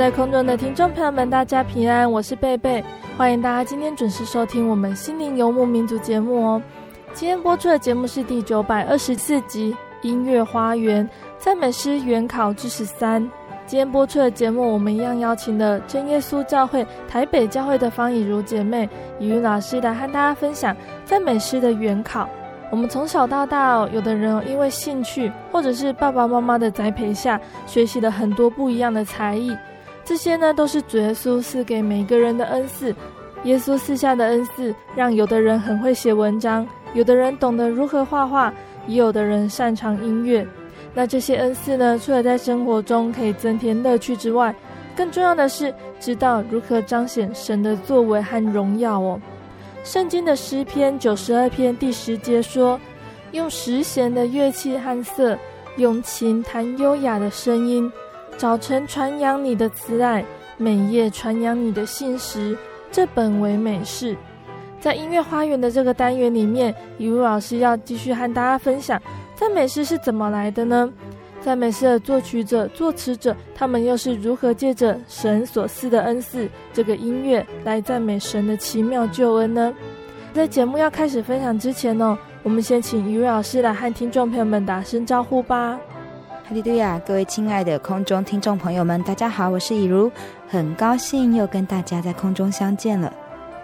在空中的听众朋友们，大家平安，我是贝贝，欢迎大家今天准时收听我们心灵游牧民族节目哦。今天播出的节目是第九百二十四集《音乐花园赞美诗原考之十三》。今天播出的节目，我们一样邀请了真耶稣教会台北教会的方以如姐妹，以如老师来和大家分享赞美诗的原考。我们从小到大哦，有的人因为兴趣，或者是爸爸妈妈的栽培下，学习了很多不一样的才艺。这些呢，都是主耶稣赐给每个人的恩赐。耶稣赐下的恩赐，让有的人很会写文章，有的人懂得如何画画，也有的人擅长音乐。那这些恩赐呢，除了在生活中可以增添乐趣之外，更重要的是知道如何彰显神的作为和荣耀哦。圣经的诗篇九十二篇第十节说：“用十弦的乐器和瑟，用琴弹优雅的声音。早晨传扬你的慈爱，每夜传扬你的信实，这本为美事。”在音乐花园的这个单元里面，以如老师要继续和大家分享赞美诗是怎么来的呢？赞美诗的作曲者、作词者，他们又是如何借着神所赐的恩赐，这个音乐来赞美神的奇妙救恩呢？在节目要开始分享之前呢，我们先请以如老师来和听众朋友们打声招呼吧。哈利路亚，各位亲爱的空中听众朋友们，大家好，我是以如，很高兴又跟大家在空中相见了。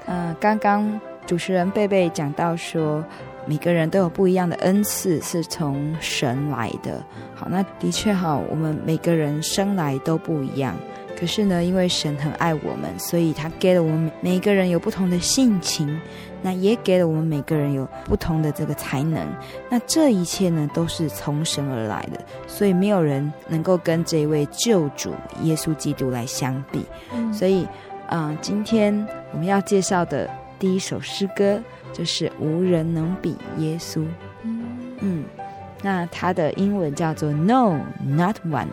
嗯、刚刚主持人贝贝讲到说。每个人都有不一样的恩赐，是从神来的。好，那的确哈，我们每个人生来都不一样。可是呢，因为神很爱我们，所以他给了我们每一个人有不同的性情，那也给了我们每个人有不同的这个才能。那这一切呢，都是从神而来的，所以没有人能够跟这一位救主耶稣基督来相比。嗯、所以，嗯、呃，今天我们要介绍的第一首诗歌。就是无人能比耶稣，嗯，那它的英文叫做 No Not One，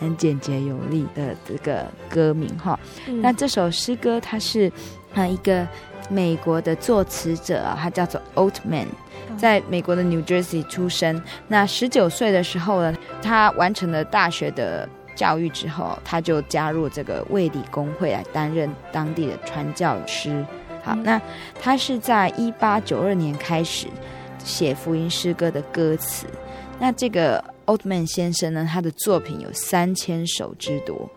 很简洁有力的这个歌名哈。嗯、那这首诗歌它是啊一个美国的作词者啊，他叫做 Altman，在美国的 New Jersey 出生。那十九岁的时候呢，他完成了大学的教育之后，他就加入这个卫理公会来担任当地的传教师。好，那他是在一八九二年开始写福音诗歌的歌词。那这个 Altman 先生呢，他的作品有三千首之多。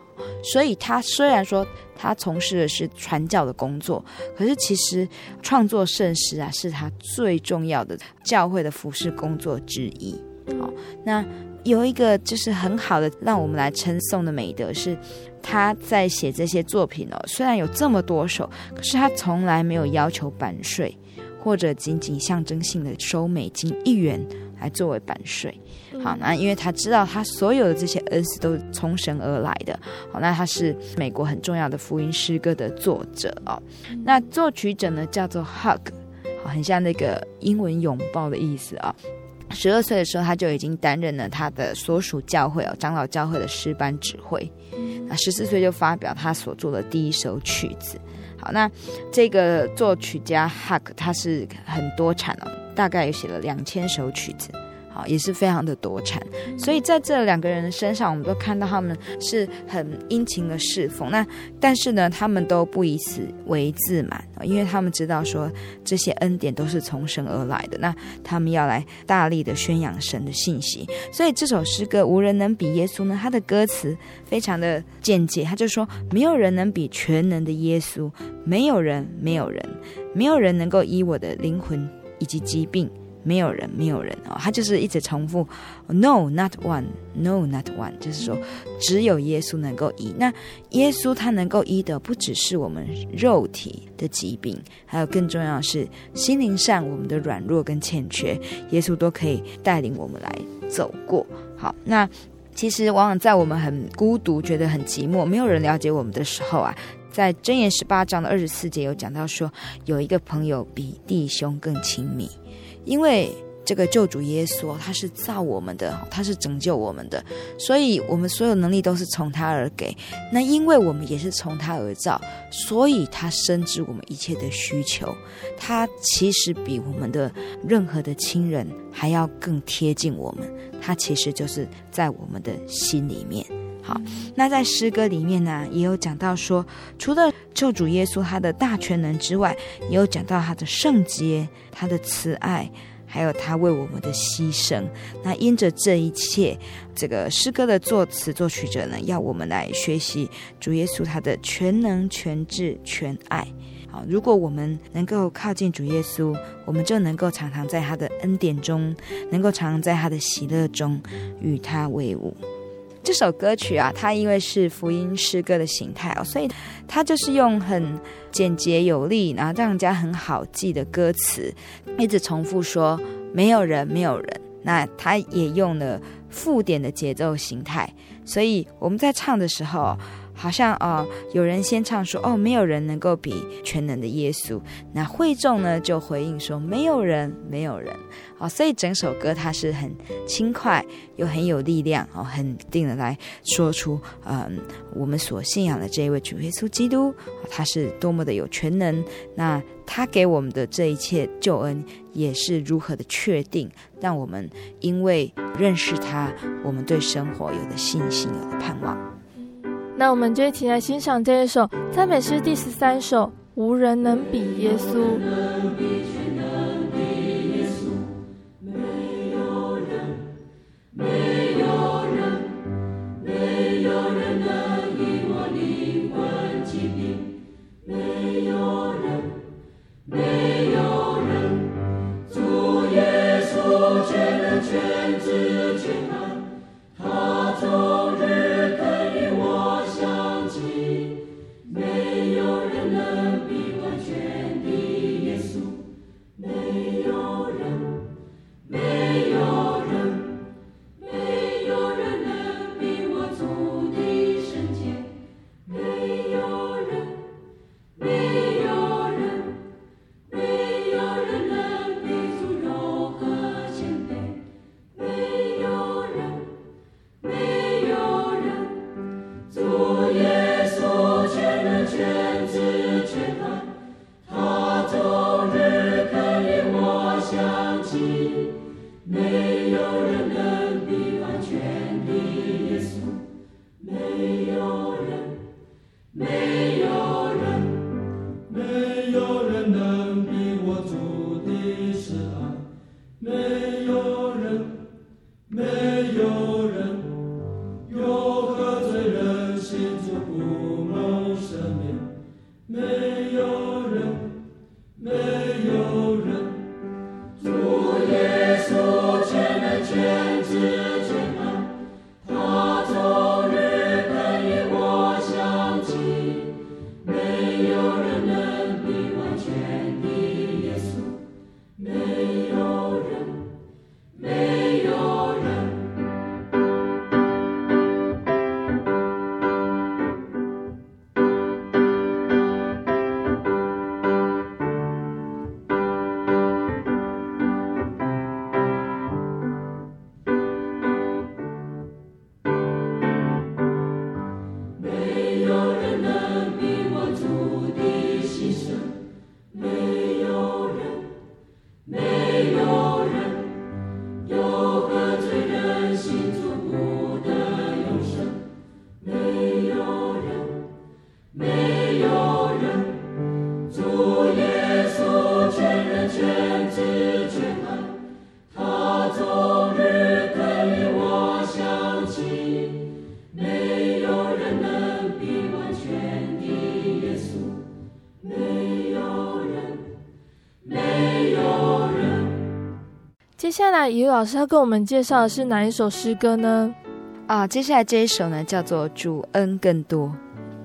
所以他虽然说他从事的是传教的工作，可是其实创作圣诗啊，是他最重要的教会的服饰工作之一。好，那有一个就是很好的让我们来称颂的美德是。他在写这些作品哦，虽然有这么多首，可是他从来没有要求版税，或者仅仅象征性的收美金一元来作为版税。好，那因为他知道他所有的这些恩赐都是从神而来的。好，那他是美国很重要的福音诗歌的作者哦。那作曲者呢，叫做 Hug，好，很像那个英文拥抱的意思啊。十二岁的时候，他就已经担任了他的所属教会哦长老教会的诗班指挥。那十四岁就发表他所做的第一首曲子。好，那这个作曲家 Huck 他是很多产哦，大概也写了两千首曲子。也是非常的多产，所以在这两个人身上，我们都看到他们是很殷勤的侍奉。那但是呢，他们都不以此为自满，因为他们知道说这些恩典都是从神而来的。那他们要来大力的宣扬神的信息。所以这首诗歌无人能比耶稣呢，他的歌词非常的简洁，他就说没有人能比全能的耶稣，没有人，没有人，没有人能够以我的灵魂以及疾病。没有人，没有人哦，他就是一直重复，No, not one, No, not one，就是说，只有耶稣能够医。那耶稣他能够医的，不只是我们肉体的疾病，还有更重要的是心灵上我们的软弱跟欠缺，耶稣都可以带领我们来走过。好，那其实往往在我们很孤独、觉得很寂寞、没有人了解我们的时候啊，在箴言十八章的二十四节有讲到说，有一个朋友比弟兄更亲密。因为这个救主耶稣，他是造我们的，他是拯救我们的，所以我们所有能力都是从他而给。那因为我们也是从他而造，所以他深知我们一切的需求。他其实比我们的任何的亲人还要更贴近我们。他其实就是在我们的心里面。好，那在诗歌里面呢，也有讲到说，除了救主耶稣他的大全能之外，也有讲到他的圣洁、他的慈爱，还有他为我们的牺牲。那因着这一切，这个诗歌的作词作曲者呢，要我们来学习主耶稣他的全能、全智、全爱。好，如果我们能够靠近主耶稣，我们就能够常常在他的恩典中，能够常常在他的喜乐中与他为伍。这首歌曲啊，它因为是福音诗歌的形态哦，所以它就是用很简洁有力，然后让人家很好记的歌词，一直重复说“没有人，没有人”。那它也用了附点的节奏形态，所以我们在唱的时候，好像哦，有人先唱说：“哦，没有人能够比全能的耶稣。”那会众呢就回应说：“没有人，没有人。”哦，所以整首歌它是很轻快又很有力量哦，很定的来说出嗯我们所信仰的这一位主耶稣基督，他是多么的有全能。那他给我们的这一切救恩也是如何的确定，让我们因为认识他，我们对生活有了信心，有了盼望。那我们就一起来欣赏这一首赞美诗第十三首无人能比耶稣。能没有人没有人没有人能我灵魂没有人。没有人主耶稣全他走怡老师要跟我们介绍的是哪一首诗歌呢？啊，接下来这一首呢，叫做《主恩更多》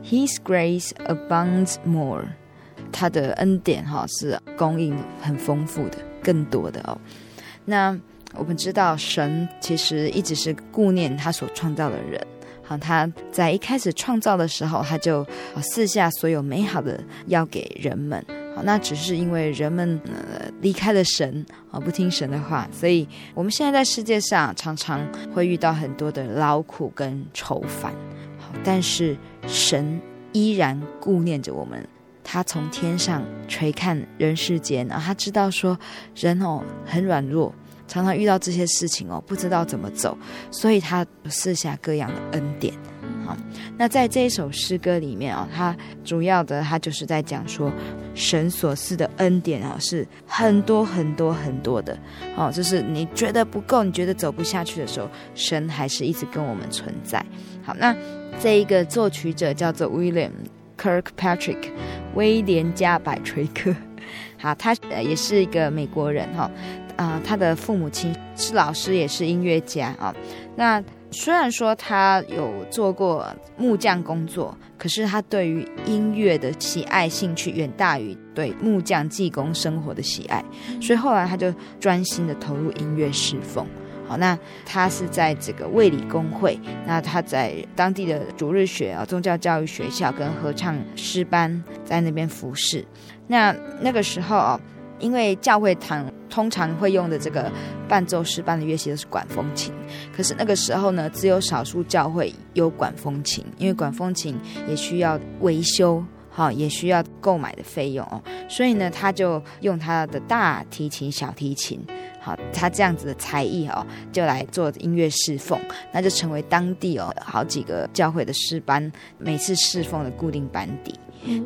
，His grace abounds more。他的恩典哈是供应很丰富的，更多的哦。那我们知道，神其实一直是顾念他所创造的人。好，他在一开始创造的时候，他就赐下所有美好的要给人们。好，那只是因为人们呃离开了神啊，不听神的话，所以我们现在在世界上常常会遇到很多的劳苦跟愁烦。好，但是神依然顾念着我们，他从天上垂看人世间，啊他知道说人哦很软弱，常常遇到这些事情哦，不知道怎么走，所以他赐下各样的恩典。那在这一首诗歌里面啊，它主要的它就是在讲说，神所赐的恩典啊是很多很多很多的，哦，就是你觉得不够，你觉得走不下去的时候，神还是一直跟我们存在。好，那这一个作曲者叫做 William Kirkpatrick，威廉加百垂克，好，他呃也是一个美国人哈，啊，他的父母亲是老师，也是音乐家啊，那。虽然说他有做过木匠工作，可是他对于音乐的喜爱兴趣远大于对木匠技工生活的喜爱，所以后来他就专心的投入音乐侍奉。好，那他是在这个卫理公会，那他在当地的主日学啊宗教教育学校跟合唱诗班在那边服侍。那那个时候啊。因为教会堂通常会用的这个伴奏师班的乐器都是管风琴，可是那个时候呢，只有少数教会有管风琴，因为管风琴也需要维修，哈，也需要购买的费用哦，所以呢，他就用他的大提琴、小提琴，好，他这样子的才艺哦，就来做音乐侍奉，那就成为当地哦好几个教会的诗班每次侍奉的固定班底。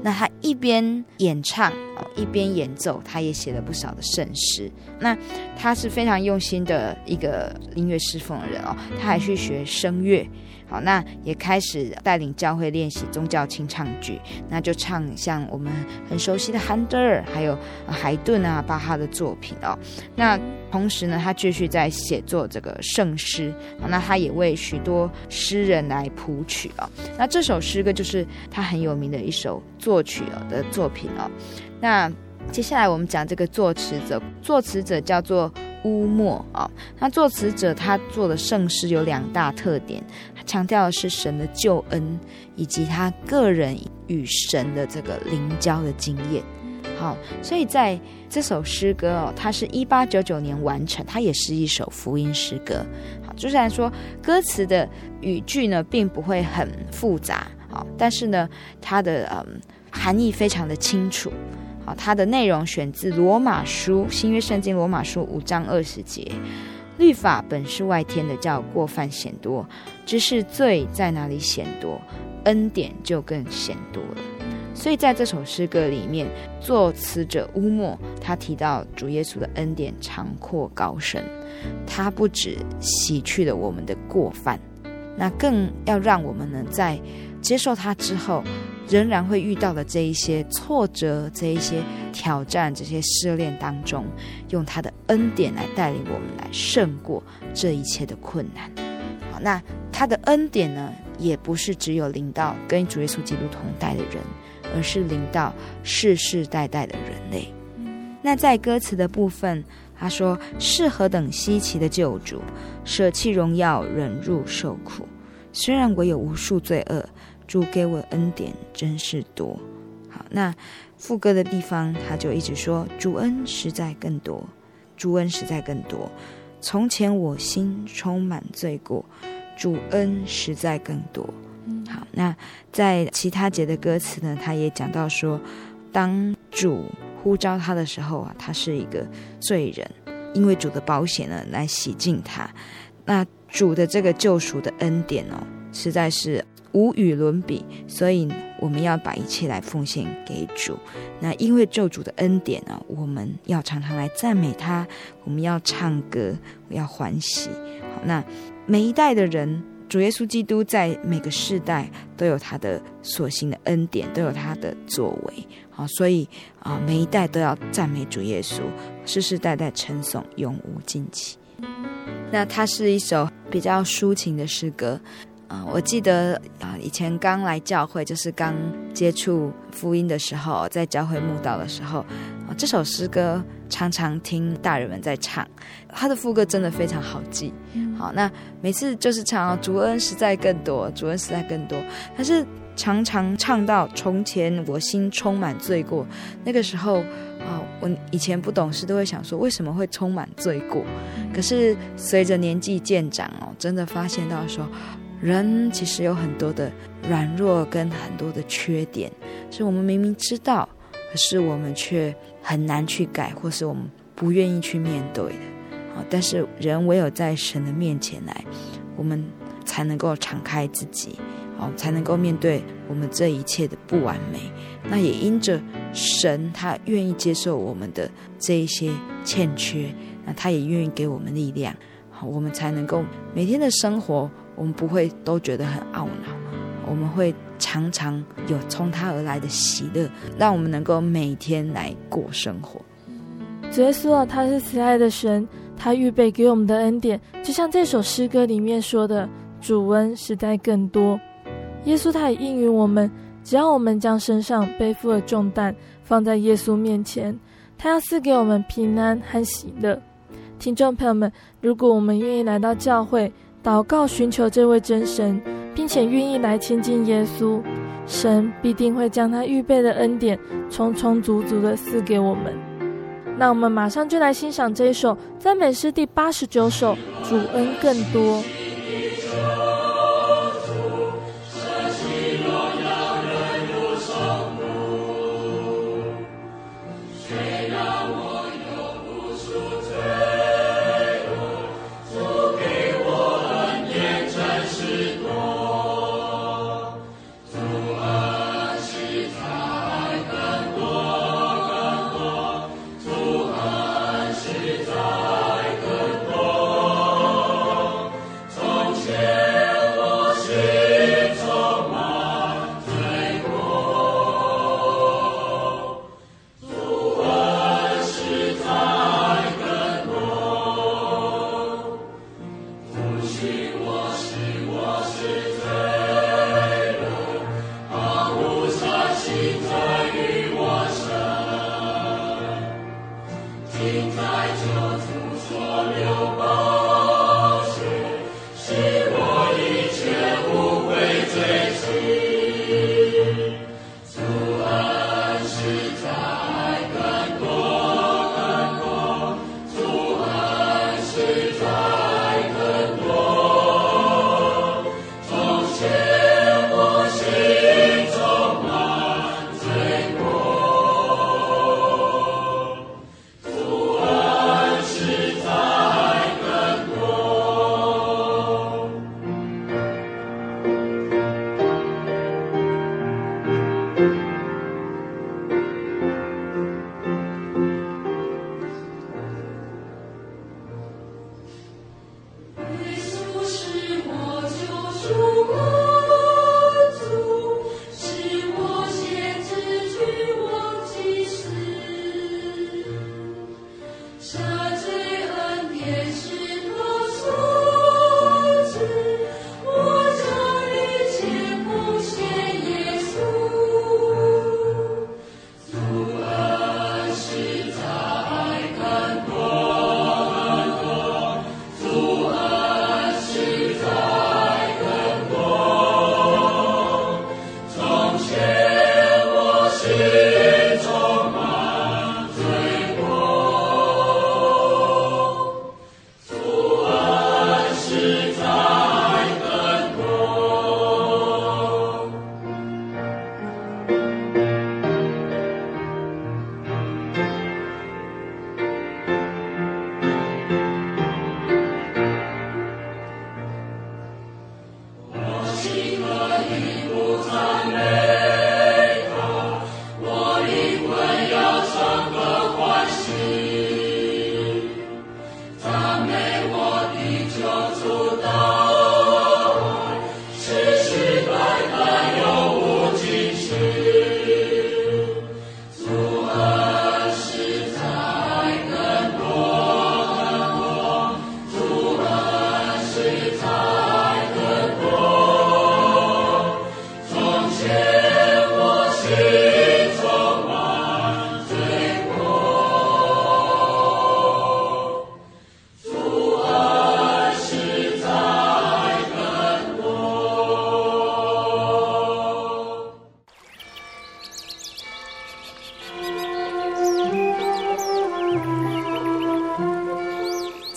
那他一边演唱一边演奏，他也写了不少的圣诗。那他是非常用心的一个音乐侍奉的人哦，他还去学声乐。好，那也开始带领教会练习宗教清唱剧，那就唱像我们很熟悉的韩德尔，还有海顿啊、巴哈的作品哦。那同时呢，他继续在写作这个圣诗，那他也为许多诗人来谱曲哦。那这首诗歌就是他很有名的一首作曲的作品哦。那接下来我们讲这个作词者，作词者叫做乌墨啊。那作词者他做的圣诗有两大特点。强调的是神的救恩，以及他个人与神的这个灵交的经验。好，所以在这首诗歌哦，它是一八九九年完成，它也是一首福音诗歌。好，就虽然说歌词的语句呢，并不会很复杂，好，但是呢，它的嗯含义非常的清楚。它的内容选自罗马书新约圣经罗马书五章二十节。律法本是外天的，叫过犯显多；只是罪在哪里显多，恩典就更显多了。所以在这首诗歌里面，作词者乌莫他提到主耶稣的恩典长阔高深，他不止洗去了我们的过犯，那更要让我们呢在接受他之后。仍然会遇到的这一些挫折、这一些挑战、这些试炼当中，用他的恩典来带领我们来胜过这一切的困难。好，那他的恩典呢，也不是只有临到跟主耶稣基督同代的人，而是临到世世代代的人类。那在歌词的部分，他说：“是何等稀奇的救主，舍弃荣耀，忍辱受苦。虽然我有无数罪恶。”主给我恩典真是多，好，那副歌的地方他就一直说主恩实在更多，主恩实在更多。从前我心充满罪过，主恩实在更多。好，那在其他节的歌词呢，他也讲到说，当主呼召他的时候啊，他是一个罪人，因为主的保险呢来洗净他。那主的这个救赎的恩典哦，实在是。无与伦比，所以我们要把一切来奉献给主。那因为救主的恩典呢，我们要常常来赞美他，我们要唱歌，我要欢喜。好，那每一代的人主耶稣基督在每个世代都有他的所行的恩典，都有他的作为，好，所以啊，每一代都要赞美主耶稣，世世代代称颂，永无尽期。那它是一首比较抒情的诗歌，啊，我记得啊，以前刚来教会，就是刚接触福音的时候，在教会慕道的时候，啊，这首诗歌常常听大人们在唱，他的副歌真的非常好记。好，那每次就是唱主恩实在更多，主恩实在更多，但是常常唱到从前我心充满罪过，那个时候。啊，我以前不懂事，都会想说为什么会充满罪过。可是随着年纪渐长哦，真的发现到说，人其实有很多的软弱跟很多的缺点，是我们明明知道，可是我们却很难去改，或是我们不愿意去面对的。啊，但是人唯有在神的面前来，我们才能够敞开自己，哦，才能够面对我们这一切的不完美。那也因着神，他愿意接受我们的这一些欠缺，那他也愿意给我们力量，好，我们才能够每天的生活，我们不会都觉得很懊恼，我们会常常有从他而来的喜乐，让我们能够每天来过生活。主耶稣啊，他是慈爱的神，他预备给我们的恩典，就像这首诗歌里面说的，主恩实在更多。耶稣他也应允我们。只要我们将身上背负的重担放在耶稣面前，他要赐给我们平安和喜乐。听众朋友们，如果我们愿意来到教会祷告，寻求这位真神，并且愿意来亲近耶稣，神必定会将他预备的恩典充充足足的赐给我们。那我们马上就来欣赏这一首赞美诗第八十九首《主恩更多》。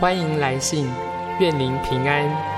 欢迎来信，愿您平安。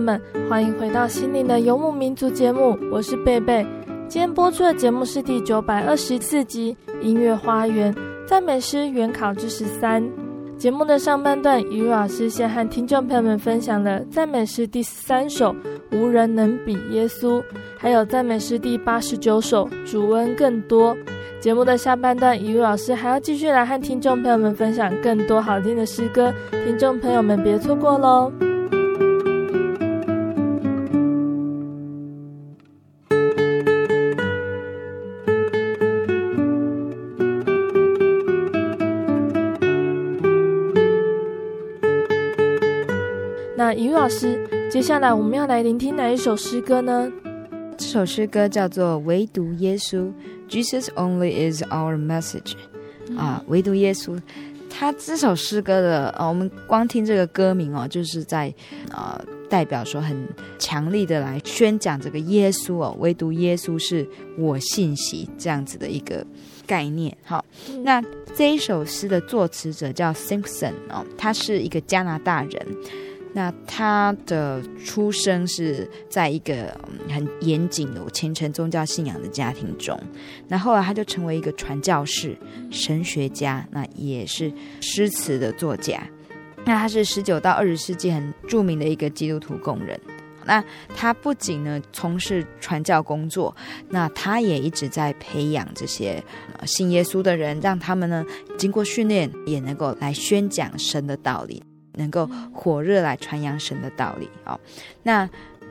们，欢迎回到心灵的游牧民族节目，我是贝贝。今天播出的节目是第九百二十四集《音乐花园赞美诗原考之十三》。节目的上半段，雨露老师先和听众朋友们分享了赞美诗第三首《无人能比耶稣》，还有赞美诗第八十九首《主恩更多》。节目的下半段，雨露老师还要继续来和听众朋友们分享更多好听的诗歌，听众朋友们别错过喽。老师，接下来我们要来聆听哪一首诗歌呢？这首诗歌叫做《唯独耶稣》，Jesus only is our message。啊，唯独耶稣，他这首诗歌的，呃，我们光听这个歌名哦，就是在呃代表说很强力的来宣讲这个耶稣哦，唯独耶稣是我信息这样子的一个概念。好，那这一首诗的作词者叫 Simpson 哦，他是一个加拿大人。那他的出生是在一个很严谨的虔诚宗教信仰的家庭中，那后来他就成为一个传教士、神学家，那也是诗词的作家。那他是十九到二十世纪很著名的一个基督徒工人。那他不仅呢从事传教工作，那他也一直在培养这些信耶稣的人，让他们呢经过训练也能够来宣讲神的道理。能够火热来传扬神的道理哦，那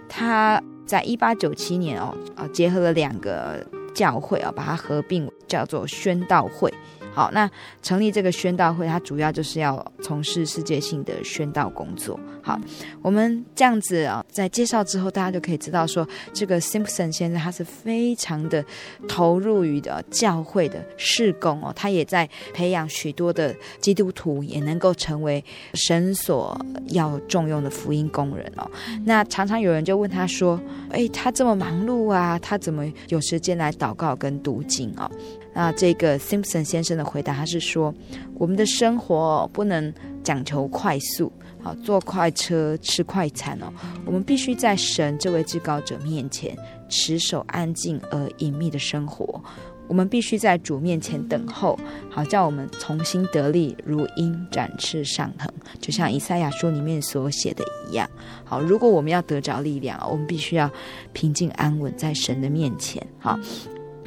他在一八九七年哦，啊结合了两个教会啊，把它合并叫做宣道会。好，那成立这个宣道会，它主要就是要从事世界性的宣道工作。好，我们这样子啊，在介绍之后，大家就可以知道说，这个 Simpson 先生他是非常的投入于的教会的事工哦，他也在培养许多的基督徒，也能够成为神所要重用的福音工人哦。那常常有人就问他说：“哎，他这么忙碌啊，他怎么有时间来祷告跟读经哦？”那这个 Simpson 先生的回答，他是说：我们的生活不能讲求快速，好坐快车吃快餐哦。我们必须在神这位至高者面前持守安静而隐秘的生活。我们必须在主面前等候，好叫我们重新得力，如鹰展翅上腾，就像以赛亚书里面所写的一样。好，如果我们要得着力量，我们必须要平静安稳在神的面前。好。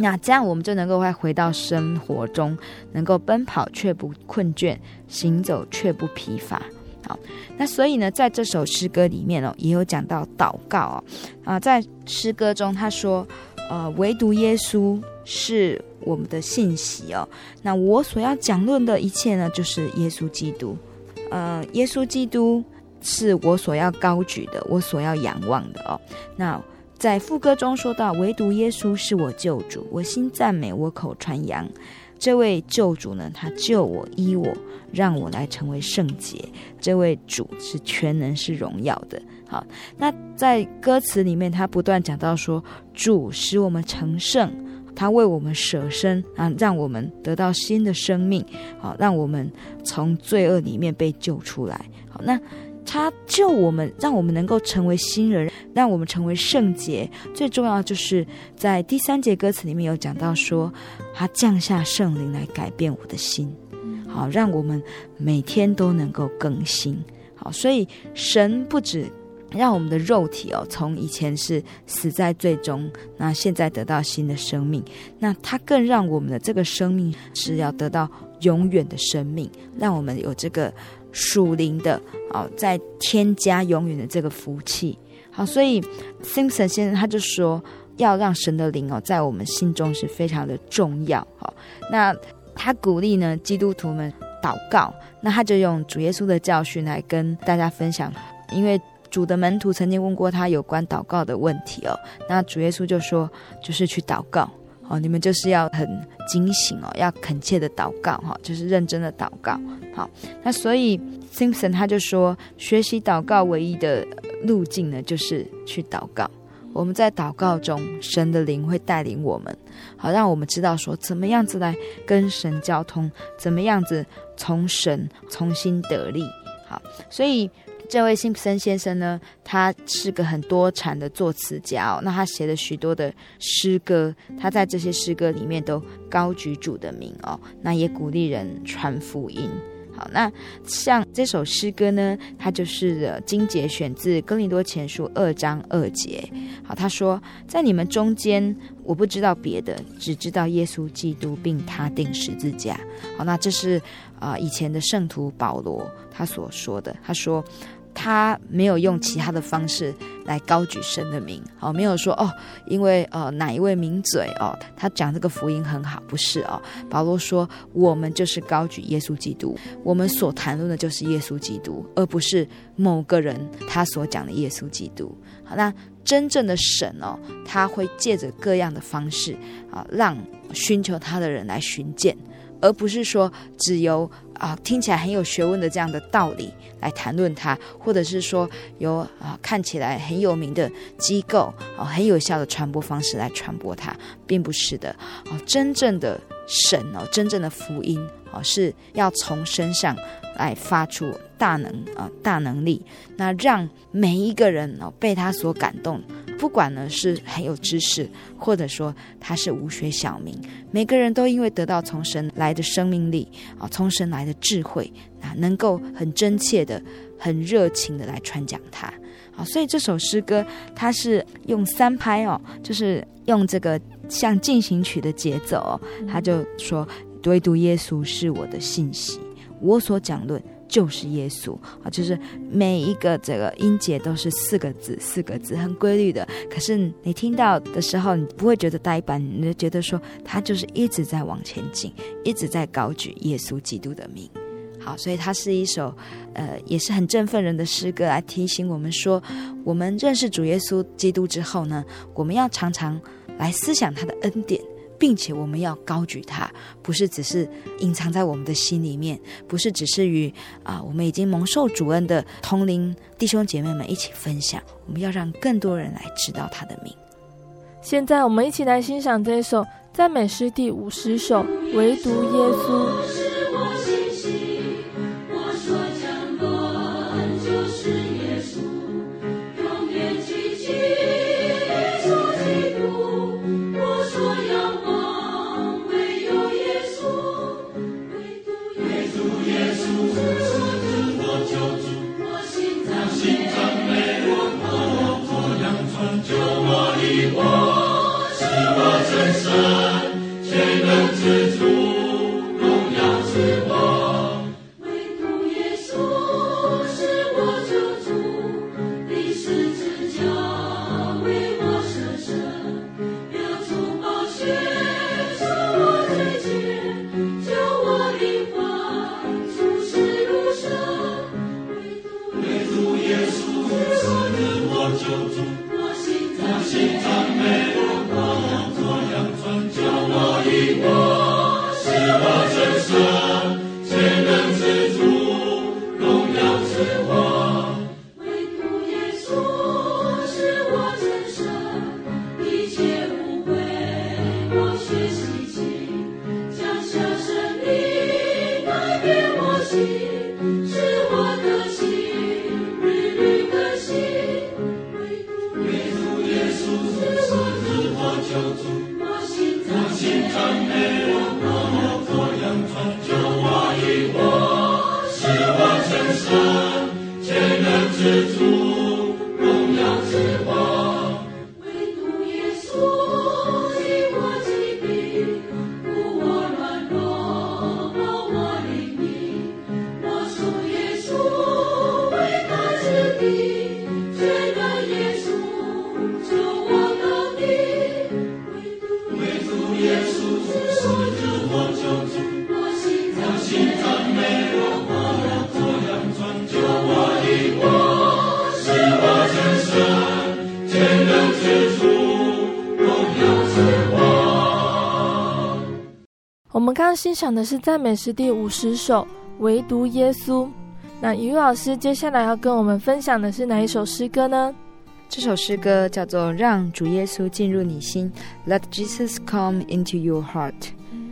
那这样我们就能够再回到生活中，能够奔跑却不困倦，行走却不疲乏。好，那所以呢，在这首诗歌里面哦，也有讲到祷告哦。啊，在诗歌中他说，呃，唯独耶稣是我们的信息哦。那我所要讲论的一切呢，就是耶稣基督。呃，耶稣基督是我所要高举的，我所要仰望的哦。那在副歌中说到，唯独耶稣是我救主，我心赞美，我口传扬。这位救主呢，他救我、医我，让我来成为圣洁。这位主是全能、是荣耀的。好，那在歌词里面，他不断讲到说，主使我们成圣，他为我们舍身啊，让我们得到新的生命，好，让我们从罪恶里面被救出来。好，那。他救我们，让我们能够成为新人，让我们成为圣洁。最重要就是在第三节歌词里面有讲到说，他降下圣灵来改变我的心，好，让我们每天都能够更新。好，所以神不止让我们的肉体哦，从以前是死在最终，那现在得到新的生命，那他更让我们的这个生命是要得到永远的生命，让我们有这个。属灵的，好，在添加永远的这个福气，好，所以 Simpson 先生他就说，要让神的灵哦，在我们心中是非常的重要，好，那他鼓励呢基督徒们祷告，那他就用主耶稣的教训来跟大家分享，因为主的门徒曾经问过他有关祷告的问题哦，那主耶稣就说，就是去祷告。哦，你们就是要很警醒哦，要恳切的祷告哈，就是认真的祷告。好，那所以 Simpson 他就说，学习祷告唯一的路径呢，就是去祷告。我们在祷告中，神的灵会带领我们，好让我们知道说，怎么样子来跟神交通，怎么样子从神重新得力。好，所以。这位辛普森先生呢，他是个很多产的作词家哦。那他写了许多的诗歌，他在这些诗歌里面都高举主的名哦。那也鼓励人传福音。好，那像这首诗歌呢，它就是金节选自哥林多前书二章二节。好，他说：“在你们中间，我不知道别的，只知道耶稣基督，并他钉十字架。”好，那这是啊、以前的圣徒保罗他所说的。他说。他没有用其他的方式来高举神的名，哦，没有说哦，因为呃哪一位名嘴哦，他讲这个福音很好，不是哦。保罗说，我们就是高举耶稣基督，我们所谈论的就是耶稣基督，而不是某个人他所讲的耶稣基督。好，那真正的神哦，他会借着各样的方式啊，让寻求他的人来寻见。而不是说只由啊听起来很有学问的这样的道理来谈论它，或者是说由啊看起来很有名的机构啊很有效的传播方式来传播它，并不是的哦，真正的神哦，真正的福音哦是要从身上来发出大能啊大能力，那让每一个人哦被他所感动。不管呢是很有知识，或者说他是无学小民，每个人都因为得到从神来的生命力啊，从神来的智慧啊，能够很真切的、很热情的来传讲他啊。所以这首诗歌它是用三拍哦，就是用这个像进行曲的节奏哦，他就说：“唯独耶稣是我的信息，我所讲论。”就是耶稣啊，就是每一个这个音节都是四个字，四个字很规律的。可是你听到的时候，你不会觉得呆板，你就觉得说他就是一直在往前进，一直在高举耶稣基督的名。好，所以它是一首呃也是很振奋人的诗歌，来提醒我们说，我们认识主耶稣基督之后呢，我们要常常来思想他的恩典。并且我们要高举它，不是只是隐藏在我们的心里面，不是只是与啊我们已经蒙受主恩的同龄弟兄姐妹们一起分享。我们要让更多人来知道他的名。现在我们一起来欣赏这首赞美诗第五十首，唯独耶稣。神，全能之主。刚欣赏的是赞美诗第五十首，唯独耶稣。那于老师接下来要跟我们分享的是哪一首诗歌呢？这首诗歌叫做《让主耶稣进入你心》，Let Jesus come into your heart。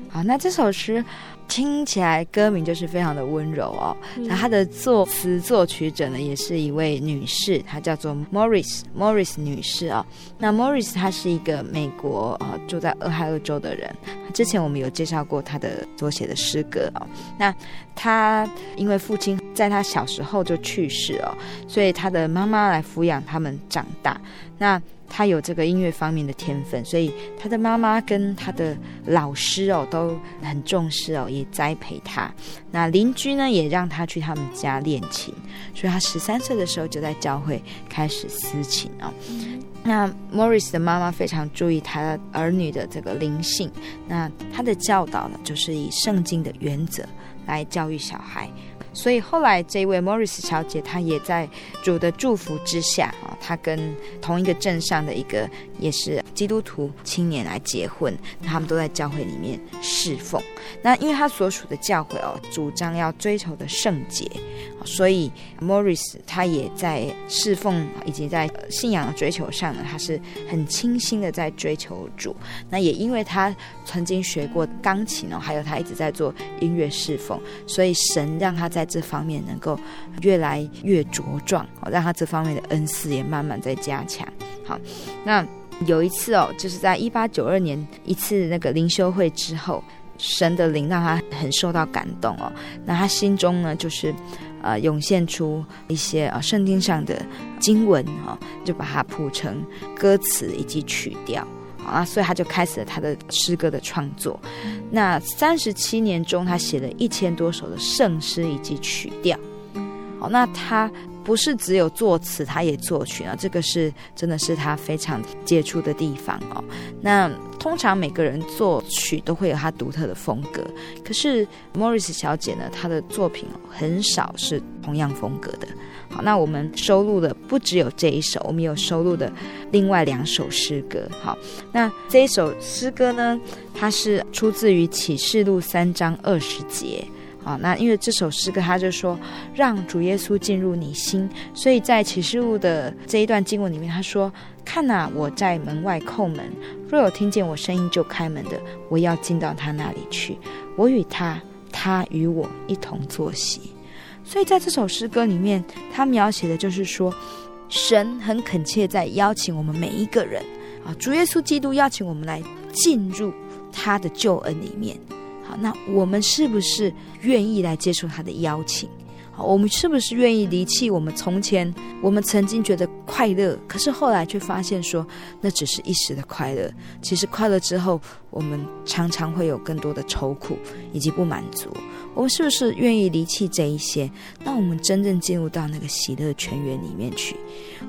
好，那这首诗。听起来歌名就是非常的温柔哦。那他的作词作曲者呢，也是一位女士，她叫做 Morris Morris 女士啊、哦。那 Morris 她是一个美国啊、哦、住在俄亥俄州的人。之前我们有介绍过她的所写的诗歌哦。那她因为父亲在她小时候就去世哦，所以她的妈妈来抚养他们长大。那他有这个音乐方面的天分，所以他的妈妈跟他的老师哦都很重视哦，也栽培他。那邻居呢也让他去他们家练琴，所以他十三岁的时候就在教会开始私琴哦。那 Morris 的妈妈非常注意他儿女的这个灵性，那他的教导呢就是以圣经的原则来教育小孩。所以后来这位 Morris 小姐，她也在主的祝福之下啊，她跟同一个镇上的一个也是基督徒青年来结婚，他们都在教会里面侍奉。那因为他所属的教会哦，主张要追求的圣洁，所以 Morris 他也在侍奉以及在信仰的追求上呢，他是很倾心的在追求主。那也因为他曾经学过钢琴哦，还有他一直在做音乐侍奉，所以神让他在这方面能够越来越茁壮哦，让他这方面的恩赐也慢慢在加强。好，那有一次哦，就是在一八九二年一次那个灵修会之后，神的灵让他很受到感动哦，那他心中呢就是呃涌现出一些啊圣经上的经文哈，就把它谱成歌词以及曲调。啊，所以他就开始了他的诗歌的创作。那三十七年中，他写了一千多首的圣诗以及曲调。好，那他不是只有作词，他也作曲啊。这个是真的是他非常杰出的地方哦。那通常每个人作曲都会有他独特的风格，可是 Morris 小姐呢，她的作品很少是同样风格的。好，那我们收录的不只有这一首，我们有收录的另外两首诗歌。好，那这一首诗歌呢，它是出自于启示录三章二十节。啊，那因为这首诗歌，他就说让主耶稣进入你心，所以在启示录的这一段经文里面，他说：“看哪、啊，我在门外叩门，若有听见我声音就开门的，我要进到他那里去，我与他，他与我一同坐席。”所以在这首诗歌里面，他描写的就是说，神很恳切在邀请我们每一个人啊，主耶稣基督邀请我们来进入他的救恩里面。好，那我们是不是愿意来接受他的邀请？好我们是不是愿意离弃我们从前我们曾经觉得快乐，可是后来却发现说那只是一时的快乐。其实快乐之后，我们常常会有更多的愁苦以及不满足。我们是不是愿意离弃这一些？那我们真正进入到那个喜乐泉源里面去，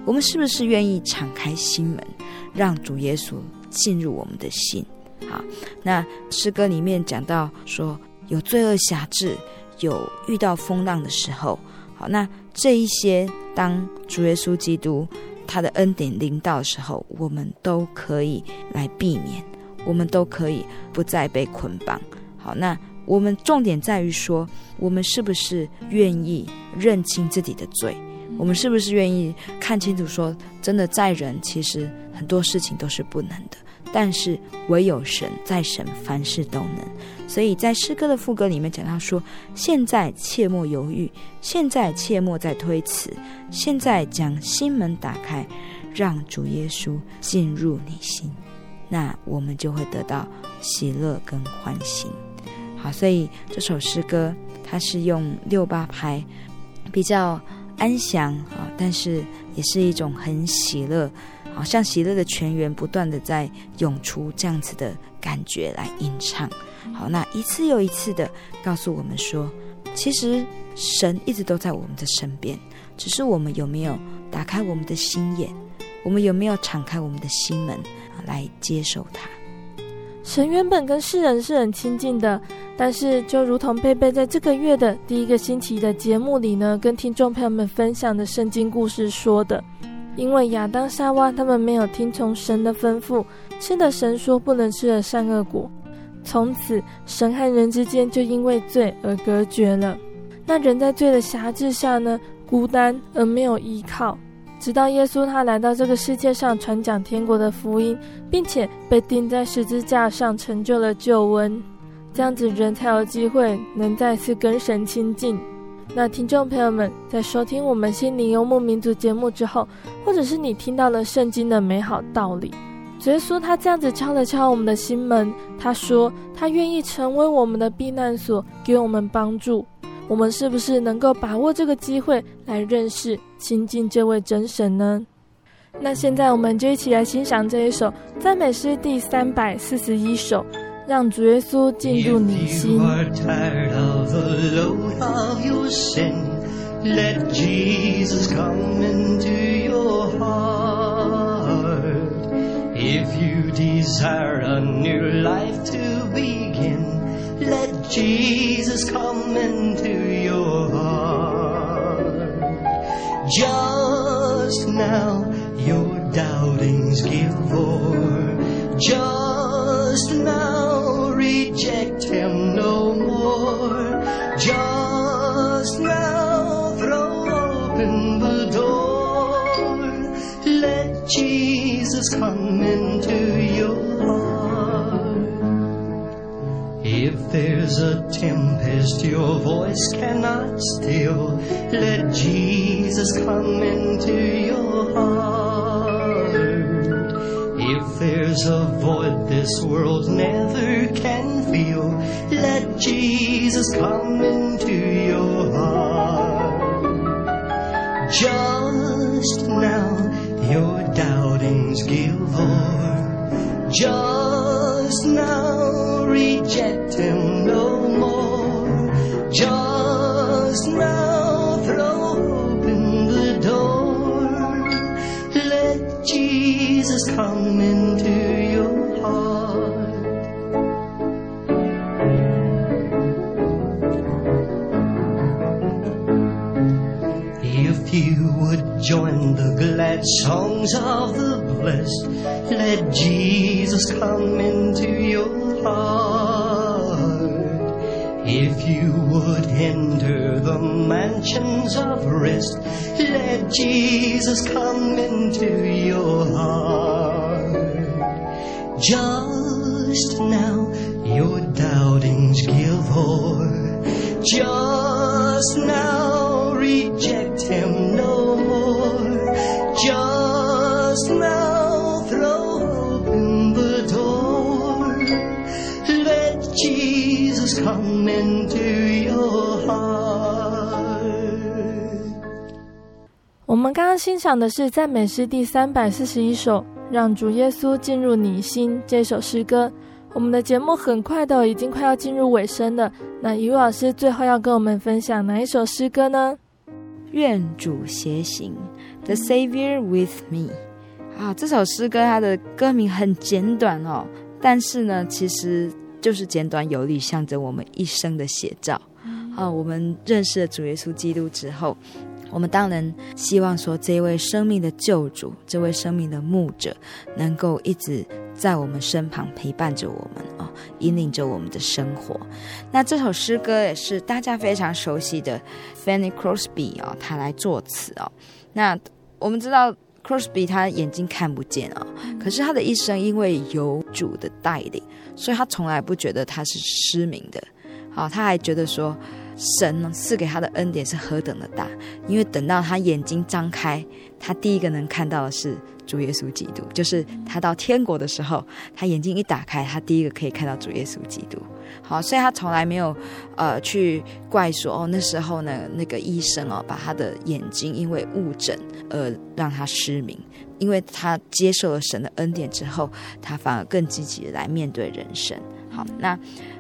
我们是不是愿意敞开心门，让主耶稣进入我们的心？好，那诗歌里面讲到说有罪恶辖制。有遇到风浪的时候，好，那这一些当主耶稣基督他的恩典临到的时候，我们都可以来避免，我们都可以不再被捆绑。好，那我们重点在于说，我们是不是愿意认清自己的罪？我们是不是愿意看清楚说，真的在人其实很多事情都是不能的。但是唯有神，在神凡事都能，所以在诗歌的副歌里面讲到说：现在切莫犹豫，现在切莫再推辞，现在将心门打开，让主耶稣进入你心，那我们就会得到喜乐跟欢欣。好，所以这首诗歌它是用六八拍，比较安详啊，但是也是一种很喜乐。好像喜乐的泉源不断的在涌出，这样子的感觉来吟唱。好，那一次又一次的告诉我们说，其实神一直都在我们的身边，只是我们有没有打开我们的心眼，我们有没有敞开我们的心门来接受他。神原本跟世人是很亲近的，但是就如同贝贝在这个月的第一个星期的节目里呢，跟听众朋友们分享的圣经故事说的。因为亚当夏娃他们没有听从神的吩咐，吃了神说不能吃的善恶果，从此神和人之间就因为罪而隔绝了。那人在罪的辖制下呢，孤单而没有依靠，直到耶稣他来到这个世界上传讲天国的福音，并且被钉在十字架上，成就了救恩，这样子人才有机会能再次跟神亲近。那听众朋友们，在收听我们心灵游牧民族节目之后，或者是你听到了圣经的美好道理，耶稣他这样子敲了敲我们的心门，他说他愿意成为我们的避难所，给我们帮助。我们是不是能够把握这个机会来认识、亲近这位真神呢？那现在我们就一起来欣赏这一首赞美诗第三百四十一首。让主耶稣进入你心。Let Jesus come into your heart. If you desire a new life to begin, let Jesus come into your heart. Just now, your doubtings give over. Just now, reject him no more. Just now throw open the door. Let Jesus come into your heart. If there's a tempest your voice cannot still, let Jesus come into your heart. If there's a void this world never can let Jesus come into your heart. Just now, your doubting's give over. Just now. of the blessed. Let Jesus come into your heart. If you would enter the mansions of rest, let Jesus come into your heart. Just. 欣赏的是赞美诗第三百四十一首《让主耶稣进入你心》这首诗歌。我们的节目很快的已经快要进入尾声了，那以如老师最后要跟我们分享哪一首诗歌呢？愿主偕行，The Savior with me。啊，这首诗歌它的歌名很简短哦，但是呢，其实就是简短有力，象征我们一生的写照。啊，我们认识了主耶稣基督之后。我们当然希望说，这位生命的救主，这位生命的牧者，能够一直在我们身旁陪伴着我们啊、哦，引领着我们的生活。那这首诗歌也是大家非常熟悉的 Fanny Crosby 哦，他来作词哦。那我们知道 Crosby 他眼睛看不见啊、哦，可是他的一生因为有主的带领，所以他从来不觉得他是失明的。好、哦，他还觉得说。神呢赐给他的恩典是何等的大，因为等到他眼睛张开，他第一个能看到的是主耶稣基督，就是他到天国的时候，他眼睛一打开，他第一个可以看到主耶稣基督。好，所以他从来没有呃去怪说哦，那时候呢那个医生哦把他的眼睛因为误诊而让他失明，因为他接受了神的恩典之后，他反而更积极的来面对人生。好，那。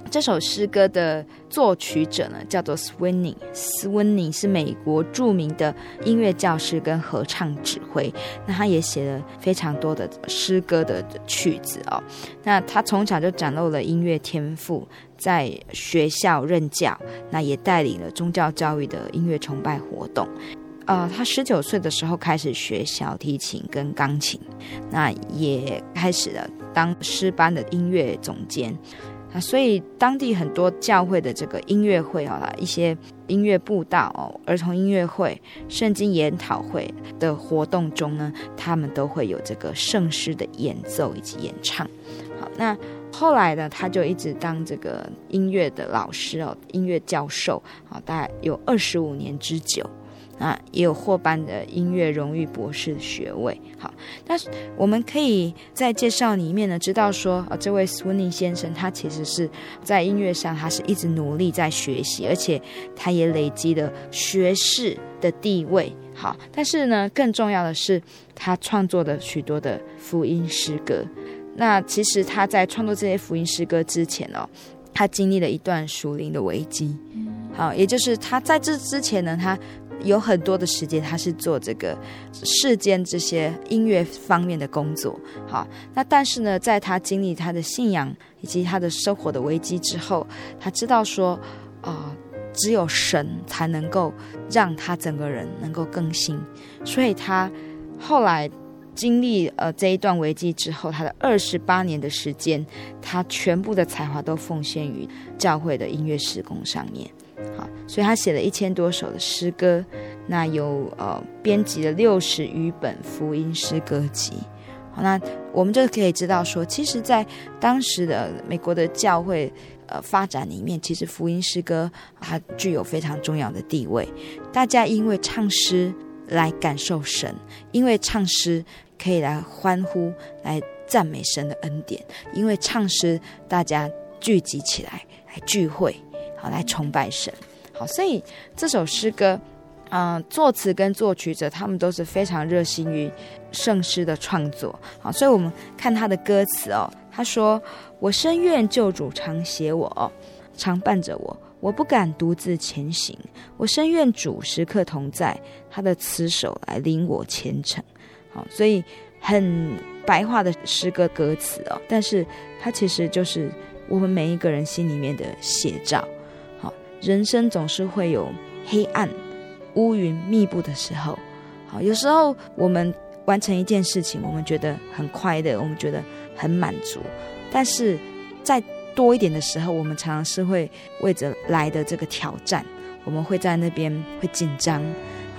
这首诗歌的作曲者呢，叫做 Sweeney。Sweeney 是美国著名的音乐教师跟合唱指挥。那他也写了非常多的诗歌的曲子哦。那他从小就展露了音乐天赋，在学校任教，那也带领了宗教教育的音乐崇拜活动。呃，他十九岁的时候开始学小提琴跟钢琴，那也开始了当诗班的音乐总监。啊，所以当地很多教会的这个音乐会啊，一些音乐布道哦，儿童音乐会、圣经研讨会的活动中呢，他们都会有这个圣诗的演奏以及演唱。好，那后来呢，他就一直当这个音乐的老师哦，音乐教授啊，大概有二十五年之久。啊，也有获颁的音乐荣誉博士学位。好，但是我们可以在介绍里面呢，知道说啊，这位 Sweeney 先生他其实是在音乐上，他是一直努力在学习，而且他也累积了学士的地位。好，但是呢，更重要的是他创作了许多的福音诗歌。那其实他在创作这些福音诗歌之前哦，他经历了一段属灵的危机。好，也就是他在这之前呢，他。有很多的时间，他是做这个世间这些音乐方面的工作。好，那但是呢，在他经历他的信仰以及他的生活的危机之后，他知道说，啊、只有神才能够让他整个人能够更新。所以他后来经历呃这一段危机之后，他的二十八年的时间，他全部的才华都奉献于教会的音乐施工上面。好，所以他写了一千多首的诗歌，那有呃编辑了六十余本福音诗歌集。好，那我们就可以知道说，其实，在当时的美国的教会呃发展里面，其实福音诗歌它具有非常重要的地位。大家因为唱诗来感受神，因为唱诗可以来欢呼、来赞美神的恩典，因为唱诗大家聚集起来来聚会。好，来崇拜神。好，所以这首诗歌，嗯、作词跟作曲者他们都是非常热心于圣诗的创作。好，所以我们看他的歌词哦，他说：“我深愿救主常携我，常伴着我，我不敢独自前行。我深愿主时刻同在，他的慈手来领我前程。”好，所以很白话的诗歌歌词哦，但是它其实就是我们每一个人心里面的写照。人生总是会有黑暗、乌云密布的时候。好，有时候我们完成一件事情，我们觉得很快乐，我们觉得很满足。但是再多一点的时候，我们常常是会为着来的这个挑战，我们会在那边会紧张，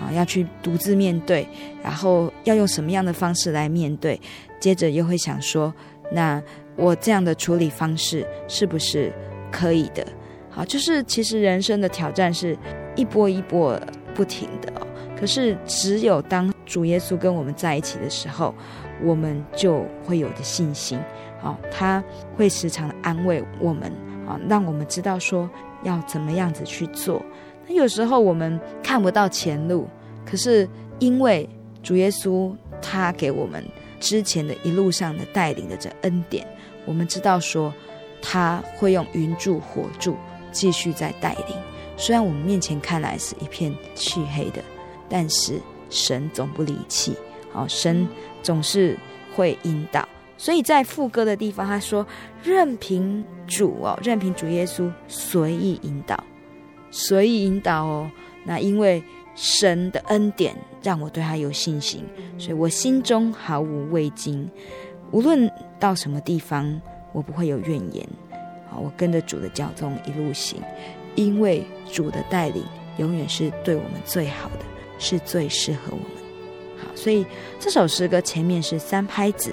啊，要去独自面对，然后要用什么样的方式来面对？接着又会想说，那我这样的处理方式是不是可以的？好，就是其实人生的挑战是一波一波不停的哦。可是只有当主耶稣跟我们在一起的时候，我们就会有的信心。好，他会时常的安慰我们，啊，让我们知道说要怎么样子去做。那有时候我们看不到前路，可是因为主耶稣他给我们之前的一路上的带领的这恩典，我们知道说他会用云柱火柱继续在带领。虽然我们面前看来是一片漆黑的，但是神总不离弃，好，神总是会引导。所以在副歌的地方，他说：“任凭主哦，任凭主耶稣随意引导，随意引导哦。那因为神的恩典让我对他有信心，所以我心中毫无畏惊。无论到什么地方，我不会有怨言。好，我跟着主的脚踪一路行，因为主的带领永远是对我们最好的，是最适合我们。好，所以这首诗歌前面是三拍子。”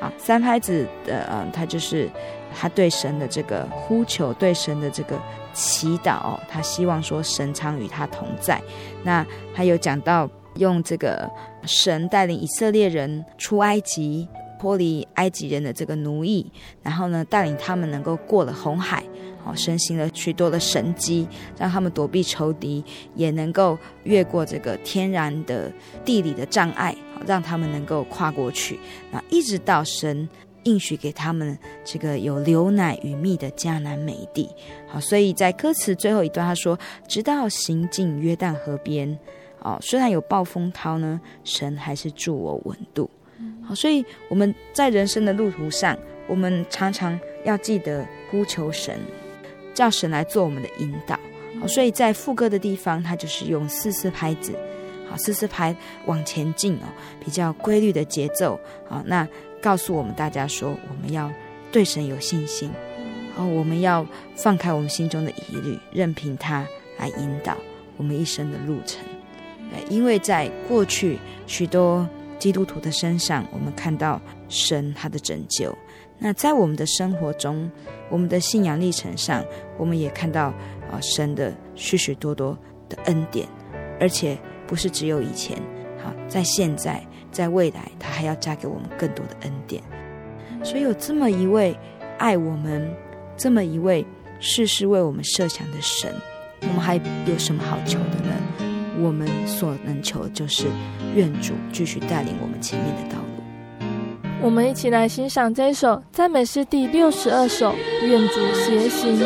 好三拍子的，嗯，他就是他对神的这个呼求，对神的这个祈祷，哦，他希望说神常与他同在。那他有讲到用这个神带领以色列人出埃及，脱离埃及人的这个奴役，然后呢，带领他们能够过了红海，哦，神行了许多的神迹，让他们躲避仇敌，也能够越过这个天然的地理的障碍。让他们能够跨过去，那一直到神应许给他们这个有流奶与蜜的迦南美地。好，所以在歌词最后一段，他说：“直到行进约旦河边，哦，虽然有暴风涛呢，神还是助我稳度。”好，所以我们在人生的路途上，我们常常要记得呼求神，叫神来做我们的引导。好，所以在副歌的地方，它就是用四四拍子。好，四四拍往前进哦，比较规律的节奏。好，那告诉我们大家说，我们要对神有信心。好，我们要放开我们心中的疑虑，任凭他来引导我们一生的路程。对，因为在过去许多基督徒的身上，我们看到神他的拯救。那在我们的生活中，我们的信仰历程上，我们也看到啊神的许许多多的恩典，而且。不是只有以前，好，在现在，在未来，他还要加给我们更多的恩典。所以有这么一位爱我们，这么一位事事为我们设想的神，我们还有什么好求的呢？我们所能求的就是愿主继续带领我们前面的道路。我们一起来欣赏这首赞美诗第六十二首《愿主偕行》。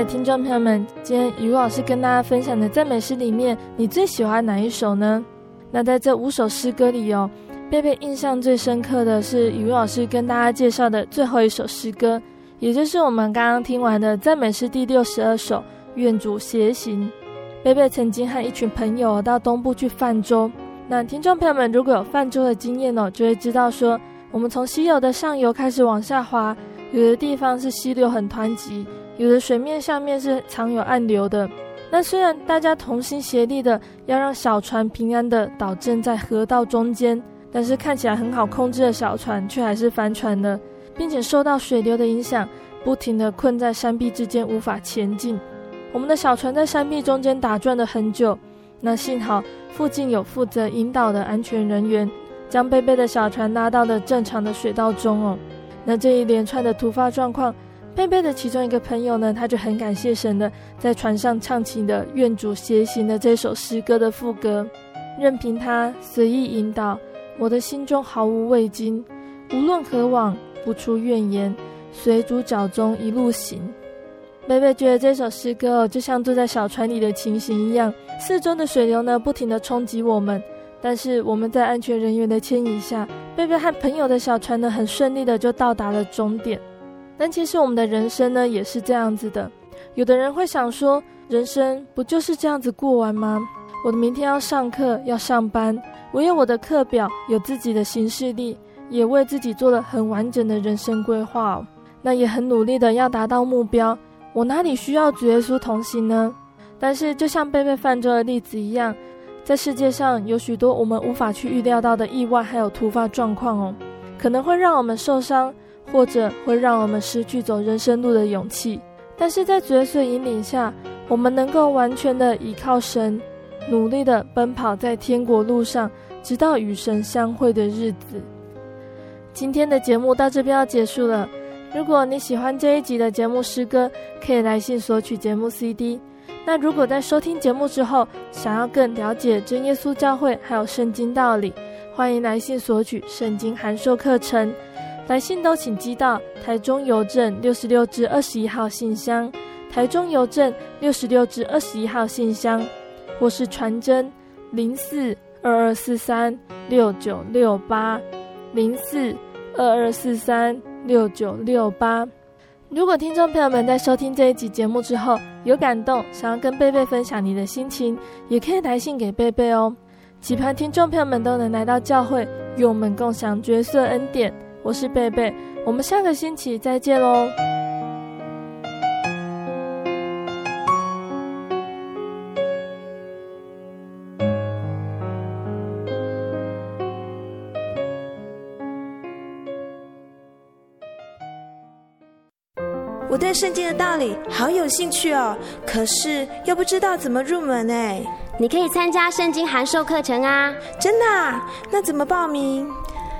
的听众朋友们，今天雨老师跟大家分享的赞美诗里面，你最喜欢哪一首呢？那在这五首诗歌里哦，贝贝印象最深刻的是雨老师跟大家介绍的最后一首诗歌，也就是我们刚刚听完的赞美诗第六十二首《愿主偕行》。贝贝曾经和一群朋友到东部去泛舟。那听众朋友们如果有泛舟的经验哦，就会知道说，我们从溪流的上游开始往下滑，有的地方是溪流很湍急，有的水面下面是藏有暗流的。那虽然大家同心协力的要让小船平安的倒正在河道中间，但是看起来很好控制的小船却还是翻船了，并且受到水流的影响，不停的困在山壁之间，无法前进。我们的小船在山壁中间打转了很久，那幸好附近有负责引导的安全人员，将贝贝的小船拉到了正常的水道中哦。那这一连串的突发状况，贝贝的其中一个朋友呢，他就很感谢神的，在船上唱起了“愿主偕行”的这首诗歌的副歌，任凭他随意引导，我的心中毫无畏惊，无论何往，不出怨言，随主脚踪一路行。贝贝觉得这首诗歌，就像坐在小船里的情形一样，四周的水流呢，不停地冲击我们，但是我们在安全人员的牵引下，贝贝和朋友的小船呢，很顺利的就到达了终点。但其实我们的人生呢，也是这样子的。有的人会想说，人生不就是这样子过完吗？我的明天要上课，要上班，我有我的课表，有自己的行事历，也为自己做了很完整的人生规划，那也很努力的要达到目标。我哪里需要主耶稣同行呢？但是，就像贝贝泛舟的例子一样，在世界上有许多我们无法去预料到的意外，还有突发状况哦，可能会让我们受伤，或者会让我们失去走人生路的勇气。但是在主耶稣引领下，我们能够完全的依靠神，努力的奔跑在天国路上，直到与神相会的日子。今天的节目到这边要结束了。如果你喜欢这一集的节目诗歌，可以来信索取节目 CD。那如果在收听节目之后，想要更了解真耶稣教会还有圣经道理，欢迎来信索取圣经函授课程。来信都请寄到台中邮政六十六至二十一号信箱，台中邮政六十六至二十一号信箱，或是传真零四二二四三六九六八零四二二四三。六九六八。如果听众朋友们在收听这一集节目之后有感动，想要跟贝贝分享你的心情，也可以来信给贝贝哦。期盼听众朋友们都能来到教会，与我们共享角色恩典。我是贝贝，我们下个星期再见喽。我对圣经的道理好有兴趣哦，可是又不知道怎么入门哎。你可以参加圣经函授课程啊！真的啊？那怎么报名？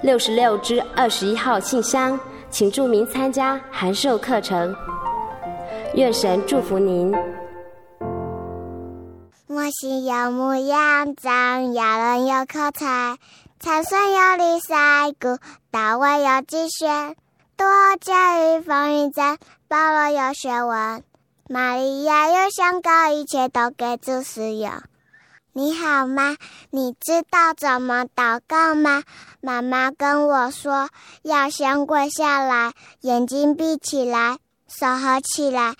六十六之二十一号信箱，请注明参加函授课程。愿神祝福您。我心有牧羊，长牙人有口才，参孙有李赛古，大卫有机旋，多加与风云战。保罗有学问，玛利亚有香膏，一切都给主使用。你好吗？你知道怎么祷告吗？妈妈跟我说，要先跪下来，眼睛闭起来，手合起来，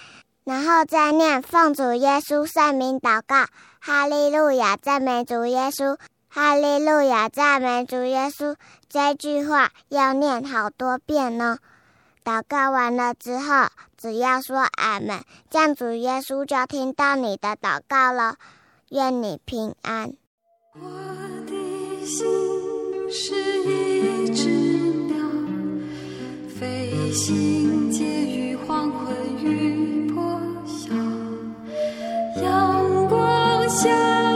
然后再念奉主耶稣圣名祷告。哈利路亚，赞美主耶稣！哈利路亚，赞美主耶稣！这句话要念好多遍呢。祷告完了之后，只要说俺们，这样主耶稣就听到你的祷告了。愿你平安。我的心是一只鸟，飞行结于黄昏与破晓，阳光下。